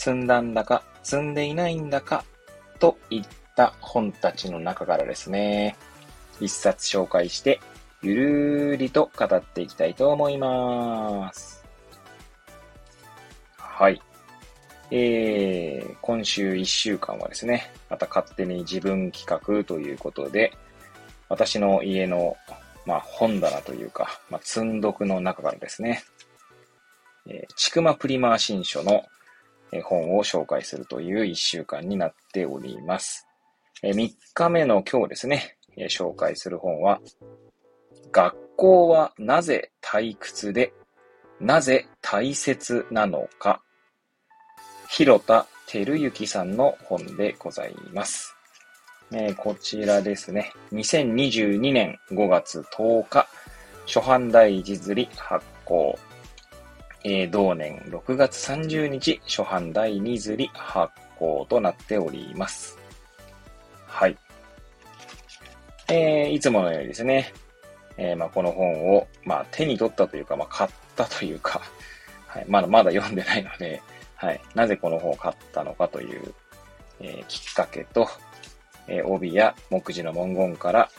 積んだんだか積んでいないんだか、といった本たちの中からですね、一冊紹介してゆるーりと語っていきたいと思います。はい。えー、今週1週間はですね、また勝手に自分企画ということで、私の家の、まあ、本棚というか、まあ、積んどくの中からですね、えー、ちくまプリマー新書の本を紹介するという1週間になっております。えー、3日目の今日ですね、紹介する本は、学校はなぜ退屈で、なぜ大切なのか。広田照之さんの本でございます。え、こちらですね。2022年5月10日、初版第一釣り発行。えー、同年6月30日、初版第二釣り発行となっております。はい。えー、いつものようにですね、えー、まあ、この本を、まあ、手に取ったというか、まあ、買ったというか、はい、まだまだ読んでないので、はい、なぜこの本を買ったのかという、え、きっかけと、え、帯や目次の文言から、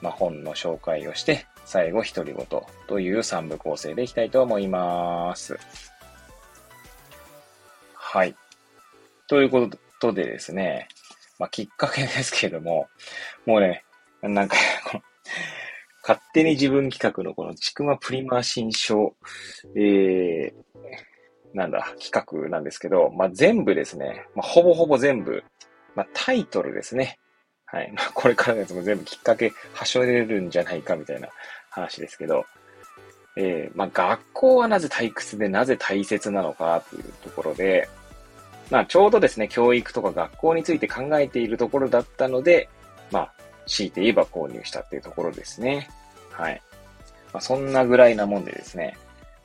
まあ、本の紹介をして、最後、独り言という3部構成でいきたいと思います。はい。ということでですね、まあ、きっかけですけれども、もうね、なんか 勝手に自分企画のこのちくまプリマー新書、えー、なんだ、企画なんですけど、まあ、全部ですね、まあ、ほぼほぼ全部、まあ、タイトルですね。はい。まあ、これからのやつも全部きっかけ、はしょれるんじゃないかみたいな話ですけど、えー、まあ、学校はなぜ退屈でなぜ大切なのかというところで、まあ、ちょうどですね、教育とか学校について考えているところだったので、まあ、強いて言えば購入したっていうところですね。はい。まあ、そんなぐらいなもんでですね、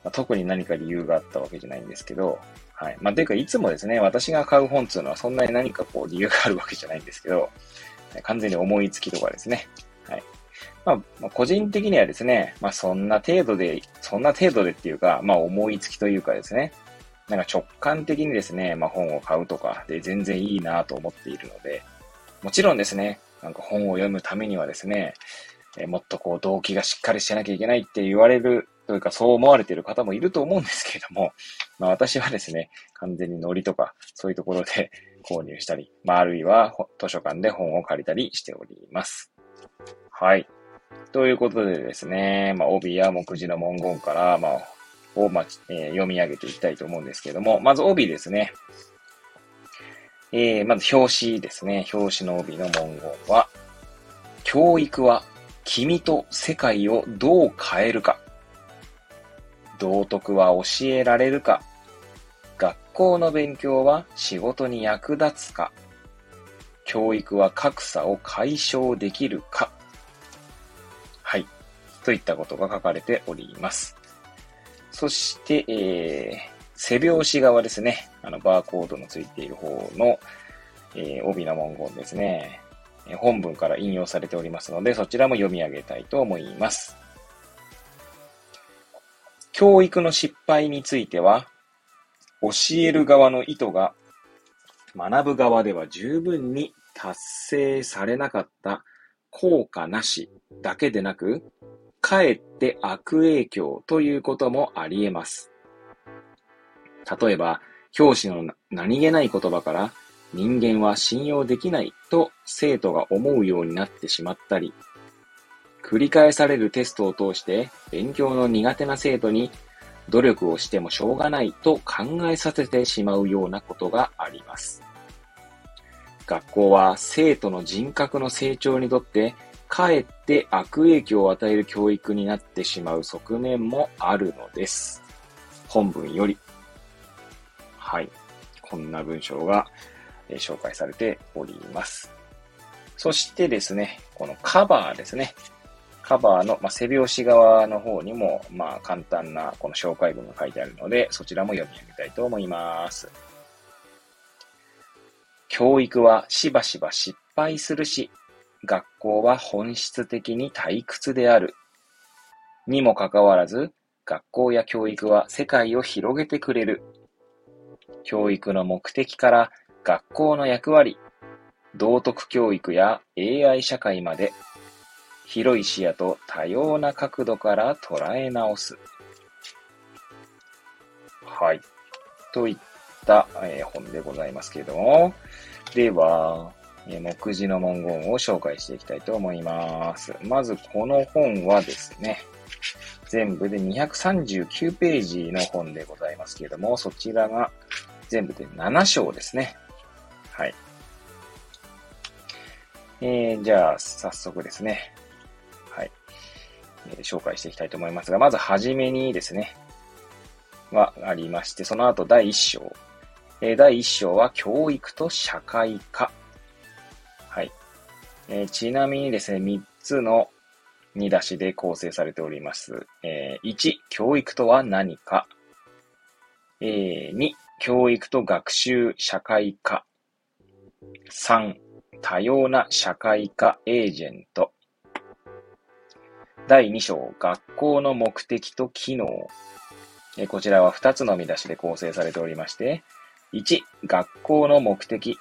まあ、特に何か理由があったわけじゃないんですけど、はい。まあ、ていうか、いつもですね、私が買う本っていうのはそんなに何かこう理由があるわけじゃないんですけど、完全に思いつきとかですね。まあ、まあ、個人的にはですね、まあ、そんな程度で、そんな程度でっていうか、まあ、思いつきというかですね、なんか直感的にですね、まあ、本を買うとかで全然いいなと思っているので、もちろんですね、なんか本を読むためにはですね、えもっとこう動機がしっかりしてなきゃいけないって言われるというかそう思われている方もいると思うんですけれども、まあ私はですね、完全にノリとかそういうところで 購入したり、まああるいは図書館で本を借りたりしております。はい。ということでですね、まあ帯や目次の文言から、まあ、を、まあえー、読み上げていきたいと思うんですけども、まず帯ですね。えー、まず表紙ですね。表紙の帯の文言は、教育は君と世界をどう変えるか。道徳は教えられるか。学校の勉強は仕事に役立つか。教育は格差を解消できるか。といったことが書かれております。そして、えー、背表紙側ですね。あの、バーコードのついている方の、えー、帯の文言ですね。本文から引用されておりますので、そちらも読み上げたいと思います。教育の失敗については、教える側の意図が学ぶ側では十分に達成されなかった効果なしだけでなく、かえって悪影響ということもあり得ます。例えば、教師の何気ない言葉から人間は信用できないと生徒が思うようになってしまったり、繰り返されるテストを通して勉強の苦手な生徒に努力をしてもしょうがないと考えさせてしまうようなことがあります。学校は生徒の人格の成長にとってかえって悪影響を与える教育になってしまう側面もあるのです。本文より。はい。こんな文章が、え紹介されております。そしてですね、このカバーですね。カバーの、まあ、背表紙側の方にも、まあ、簡単なこの紹介文が書いてあるので、そちらも読み上げたいと思います。教育はしばしば失敗するし、学校は本質的に退屈である。にもかかわらず、学校や教育は世界を広げてくれる。教育の目的から学校の役割、道徳教育や AI 社会まで広い視野と多様な角度から捉え直す。はい。といった、えー、本でございますけれども、では、目次の文言を紹介していきたいと思います。まず、この本はですね、全部で239ページの本でございますけれども、そちらが全部で7章ですね。はい。えー、じゃあ、早速ですね。はいえー、紹介していきたいと思いますが、まずはじめにですね、はありまして、その後第1章。えー、第1章は教育と社会科。えー、ちなみにですね、3つの見出しで構成されております。えー、1、教育とは何か。えー、2、教育と学習社会科。3、多様な社会科エージェント。第2章、学校の目的と機能。えこちらは2つの見出しで構成されておりまして、1、学校の目的。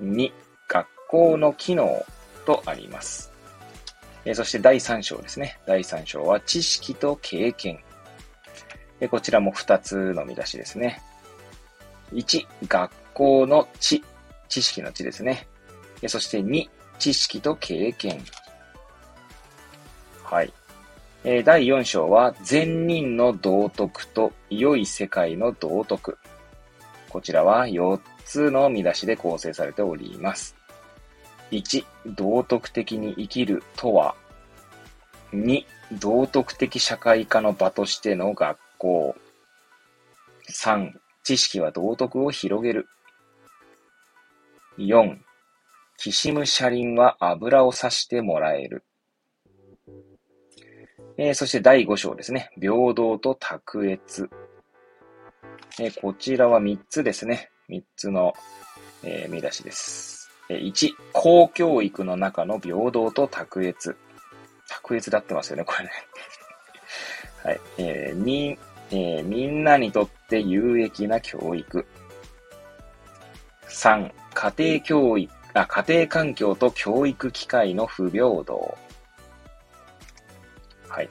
2、学校の機能とあります。えそして第3章ですね。第3章は知識と経験。こちらも2つの見出しですね。1、学校の知。知識の知ですね。そして2、知識と経験。はい。え、第4章は、善人の道徳と良い世界の道徳。こちらは4つの見出しで構成されております。1、道徳的に生きるとは。2、道徳的社会科の場としての学校。3、知識は道徳を広げる。4、きしむ車輪は油をさしてもらえる。えー、そして第5章ですね。平等と卓越。えー、こちらは3つですね。3つの、えー、見出しです。1、公教育の中の平等と卓越。卓越だってますよね、これね。はい。えー、2、えー、みんなにとって有益な教育。3、家庭教育、あ、家庭環境と教育機会の不平等。はい。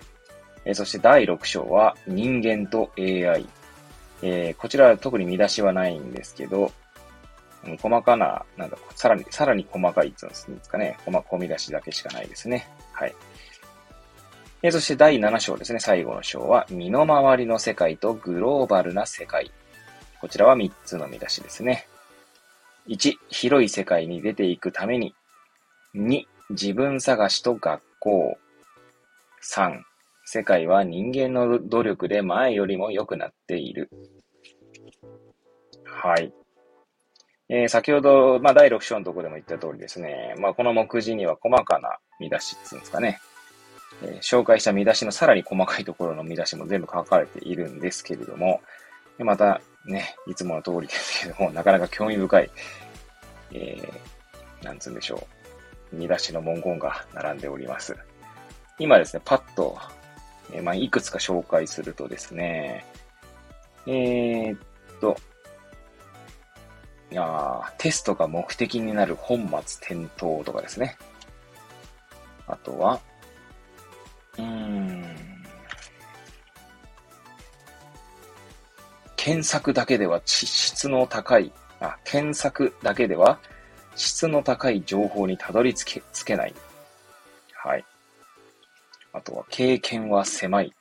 えー、そして第6章は人間と AI。えー、こちらは特に見出しはないんですけど、細かな、なんださらに、さらに細かいっていうんですかね。細込み出しだけしかないですね。はい。え、そして第7章ですね。最後の章は、身の回りの世界とグローバルな世界。こちらは3つの見出しですね。1、広い世界に出ていくために。2、自分探しと学校。3、世界は人間の努力で前よりも良くなっている。はい。えー、先ほど、まあ、第6章のところでも言った通りですね、まあ、この目次には細かな見出しっていうんですかね、えー、紹介した見出しのさらに細かいところの見出しも全部書かれているんですけれども、またね、いつもの通りですけども、なかなか興味深い、えー、なんつうんでしょう、見出しの文言が並んでおります。今ですね、パッと、えー、まあ、いくつか紹介するとですね、えー、っと、いやテストが目的になる本末転倒とかですね。あとは、うーん、検索だけでは質の高い、あ、検索だけでは質の高い情報にたどり着け、つけない。はい。あとは、経験は狭い。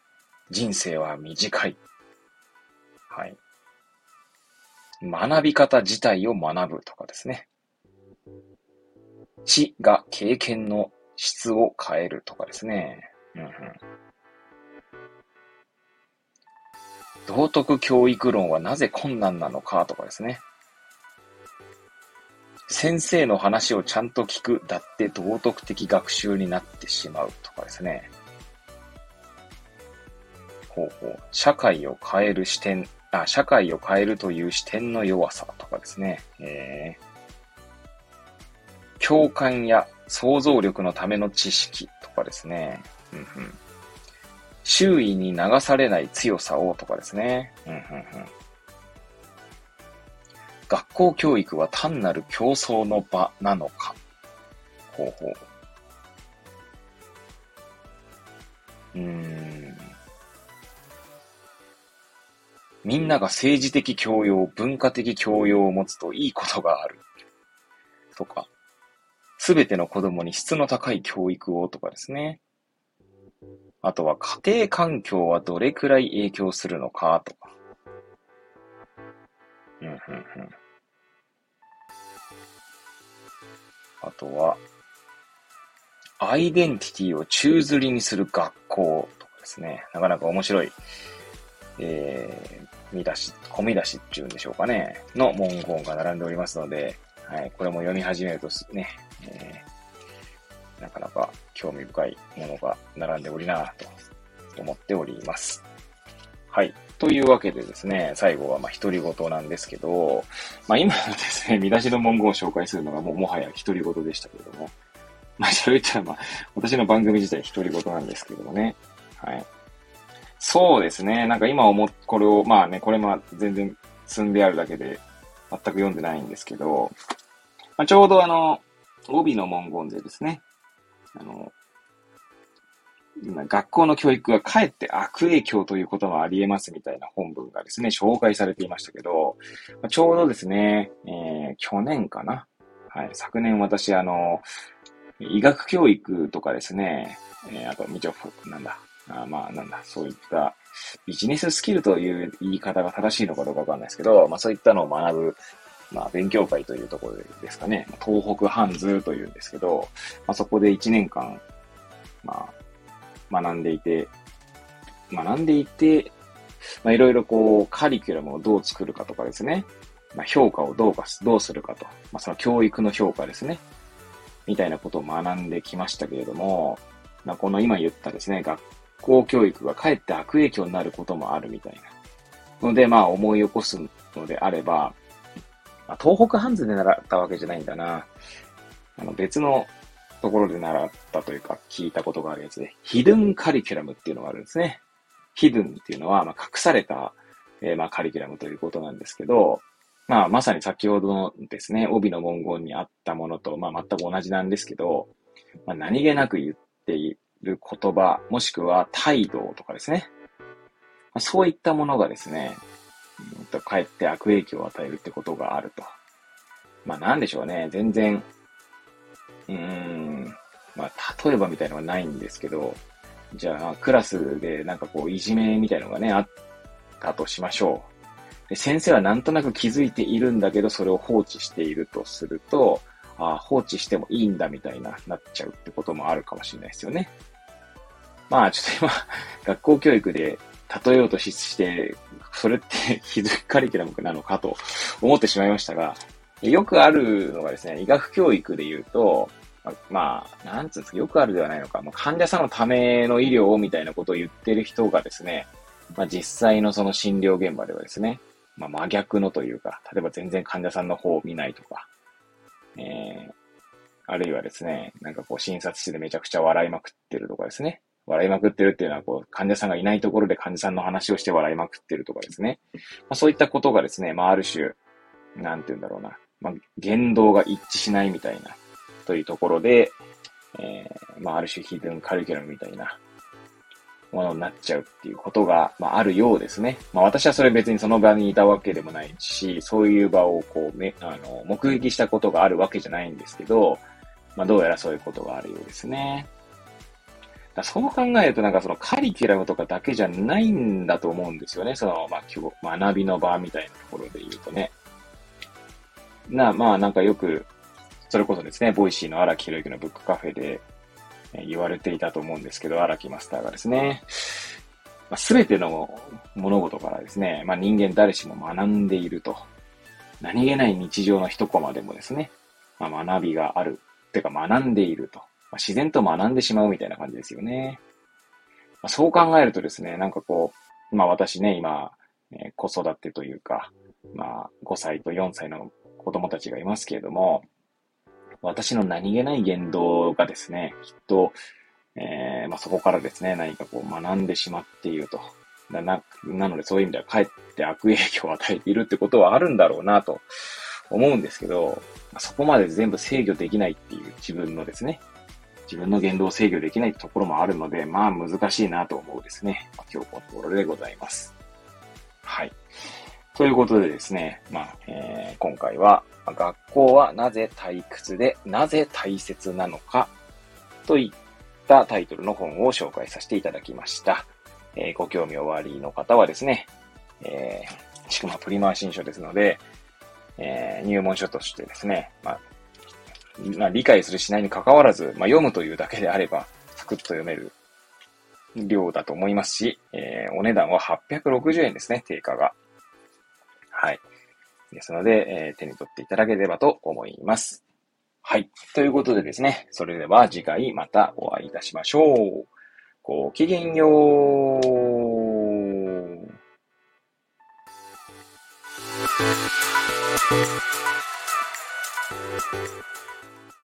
人生は短い。はい。学び方自体を学ぶとかですね。知が経験の質を変えるとかですね。うんうん、道徳教育論はなぜ困難なのかとかですね。先生の話をちゃんと聞くだって道徳的学習になってしまうとかですね。ほうほう。社会を変える視点、あ、社会を変えるという視点の弱さとかですね。えー、共感や想像力のための知識とかですね。うんうん、周囲に流されない強さをとかですね。うんうんうん学校教育は単なる競争の場なのか。ほうほう。うーん。みんなが政治的教養、文化的教養を持つといいことがある。とか。すべての子供に質の高い教育をとかですね。あとは家庭環境はどれくらい影響するのかとか。うん、うん、うん。あとは、アイデンティティを宙吊りにする学校とかですね。なかなか面白い、えー、見出し、込み出しっていうんでしょうかね。の文言が並んでおりますので、はい、これも読み始めるとね、えー、なかなか興味深いものが並んでおりなと思っております。はい。というわけでですね、最後はまあ独り言なんですけど、まあ今のですね、見出しの文言を紹介するのがもうもはや独り言でしたけれども、まあそれ言ったらまあ私の番組自体独り言なんですけどもね、はい。そうですね、なんか今思っ、これを、まあね、これも全然積んであるだけで全く読んでないんですけど、まあ、ちょうどあの、帯の文言でですね、あの、今学校の教育がかえって悪影響ということもあり得ますみたいな本文がですね、紹介されていましたけど、まあちょうどですね、えー、去年かな？はい、昨年私、あの、医学教育とかですね、えー、あと、みちょ、なんだ、あまあ、なんだ、そういったビジネススキルという言い方が正しいのかどうかわかんないですけど、まあそういったのを学ぶ、まあ勉強会というところですかね、東北ハンズというんですけど、まあそこで1年間、まあ学んでいて、学んでいて、まあ、いろいろこう、カリキュラムをどう作るかとかですね。まあ、評価をどうか、どうするかと。まあ、その教育の評価ですね。みたいなことを学んできましたけれども、まあ、この今言ったですね、学校教育がかえって悪影響になることもあるみたいな。ので、まあ、思い起こすのであれば、まあ、東北ハンズで習ったわけじゃないんだな。あの、別のところで習ったというか聞いたことがあるやつで、ヒドゥンカリキュラムっていうのがあるんですね。ヒドゥンっていうのは、まあ、隠された、えー、まあ、カリキュラムということなんですけど、まあ、まさに先ほどのですね、帯の文言にあったものと、まあ、全く同じなんですけど、まあ、何気なく言っている言葉、もしくは態度とかですね。ま、そういったものがですね、うん、とかえって悪影響を与えるってことがあると。まあ、なんでしょうね。全然、うーん、まあ、例えばみたいのはないんですけど、じゃあ、クラスでなんかこう、いじめみたいのがね、あったとしましょう。で先生はなんとなく気づいているんだけど、それを放置しているとすると、ああ、放置してもいいんだみたいな、なっちゃうってこともあるかもしれないですよね。まあ、ちょっと今、学校教育で例えようとして、それって ひどいカリキュラムなのかと思ってしまいましたが、よくあるのがですね、医学教育で言うと、まあ、なんつうんですか、よくあるではないのか、まあ、患者さんのための医療みたいなことを言ってる人がですね、まあ、実際のその診療現場ではですね、まあ、真逆のというか、例えば全然患者さんの方を見ないとか、えー、あるいはですね、なんかこう診察室でめちゃくちゃ笑いまくってるとかですね、笑いまくってるっていうのは、こう、患者さんがいないところで患者さんの話をして笑いまくってるとかですね。まあ、そういったことがですね、まあ、ある種、なんて言うんだろうな。まあ、言動が一致しないみたいな、というところで、えー、まあ、ある種ヒドゥンカリキュラムみたいなものになっちゃうっていうことが、まあ、あるようですね。まあ、私はそれ別にその場にいたわけでもないし、そういう場をこう、め、あの、目撃したことがあるわけじゃないんですけど、まあ、どうやらそういうことがあるようですね。そう考えるとなんかそのカリキュラムとかだけじゃないんだと思うんですよね。その、まあ、学びの場みたいなところで言うとね。な、まあなんかよく、それこそですね、 Voicy の荒木博之のブックカフェで言われていたと思うんですけど、荒木マスターがですね、まあ、全ての物事からですね、まあ人間誰しも学んでいると。何気ない日常の一コマでもですね、まあ、学びがある。てか学んでいると。まあ、自然と学んでしまうみたいな感じですよね。まあ、そう考えるとですね、なんかこう、まあ私ね、今、え、子育てというか、まあ5歳と4歳の子供たちがいますけれども、私の何気ない言動がですね、きっと、えー、まあ、そこからですね、何かこう学んでしまっていると。な、なのでそういう意味ではかえって悪影響を与えているってことはあるんだろうなと思うんですけど、そこまで全部制御できないっていう自分のですね、自分の言動を制御できないところもあるので、まあ難しいなと思うですね。まあ、今日このところでございます。はい。ということでですね、まあ、えー、今回は、学校はなぜ退屈でなぜ大切なのかといったタイトルの本を紹介させていただきました。えー、ご興味おありの方はですね、えー、しかもプリマー新書ですので、えー、入門書としてですね、まあ、まあ、理解するしないに関わらず、まあ、読むというだけであれば、サクッと読める量だと思いますし、えー、お値段は860円ですね、定価が。はい。ですので、えー、手に取っていただければと思います。はい。ということでですね、それでは次回またお会いいたしましょう。ごきげんよう。